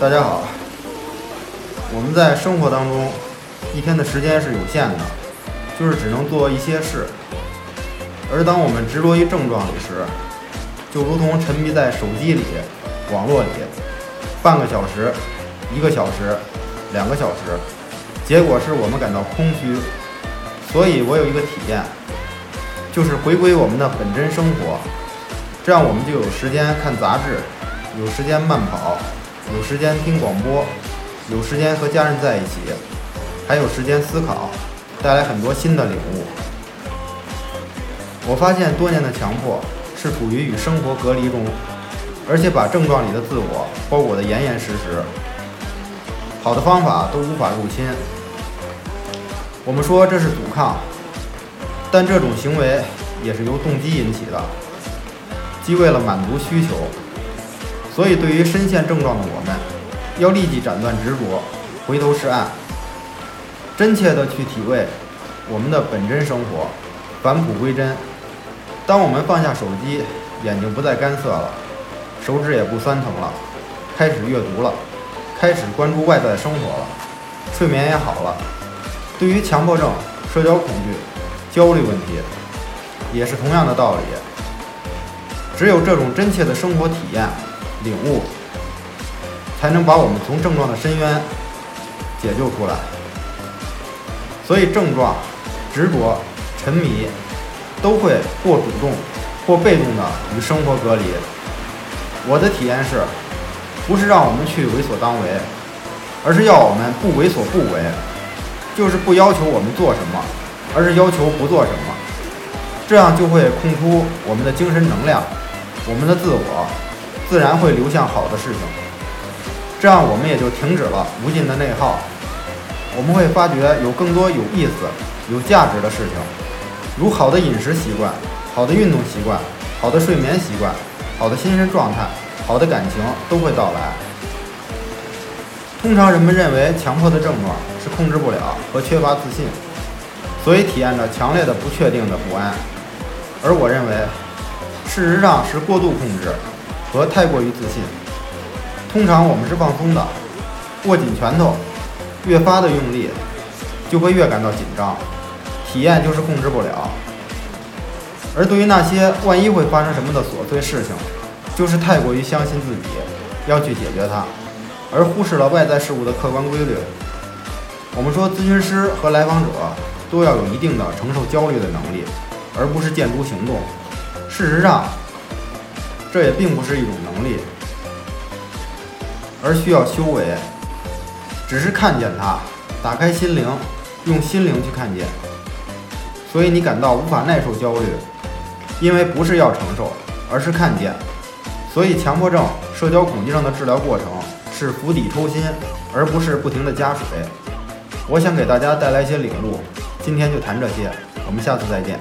大家好，我们在生活当中，一天的时间是有限的，就是只能做一些事。而当我们执着于症状里时，就如同沉迷在手机里、网络里，半个小时、一个小时、两个小时，结果是我们感到空虚。所以我有一个体验，就是回归我们的本真生活，这样我们就有时间看杂志，有时间慢跑，有时间听广播，有时间和家人在一起，还有时间思考，带来很多新的领悟。我发现多年的强迫是处于与生活隔离中，而且把症状里的自我包裹得严严实实，好的方法都无法入侵。我们说这是阻抗，但这种行为也是由动机引起的，即为了满足需求。所以，对于深陷症状的我们，要立即斩断执着，回头是岸，真切地去体味我们的本真生活，返璞归真。当我们放下手机，眼睛不再干涩了，手指也不酸疼了，开始阅读了，开始关注外在生活了，睡眠也好了。对于强迫症、社交恐惧、焦虑问题，也是同样的道理。只有这种真切的生活体验、领悟，才能把我们从症状的深渊解救出来。所以，症状、执着、沉迷，都会或主动或被动的与生活隔离。我的体验是，不是让我们去为所当为，而是要我们不为所不为。就是不要求我们做什么，而是要求不做什么，这样就会空出我们的精神能量，我们的自我自然会流向好的事情，这样我们也就停止了无尽的内耗。我们会发觉有更多有意思、有价值的事情，如好的饮食习惯、好的运动习惯、好的睡眠习惯、好的精神状态、好的感情都会到来。通常人们认为强迫的症状是控制不了和缺乏自信，所以体验着强烈的不确定的不安。而我认为，事实上是过度控制和太过于自信。通常我们是放松的，握紧拳头，越发的用力，就会越感到紧张，体验就是控制不了。而对于那些万一会发生什么的琐碎事情，就是太过于相信自己，要去解决它。而忽视了外在事物的客观规律。我们说，咨询师和来访者都要有一定的承受焦虑的能力，而不是见诸行动。事实上，这也并不是一种能力，而需要修为。只是看见它，打开心灵，用心灵去看见。所以你感到无法耐受焦虑，因为不是要承受，而是看见。所以，强迫症、社交恐惧症的治疗过程。是釜底抽薪，而不是不停的加水。我想给大家带来一些领悟，今天就谈这些，我们下次再见。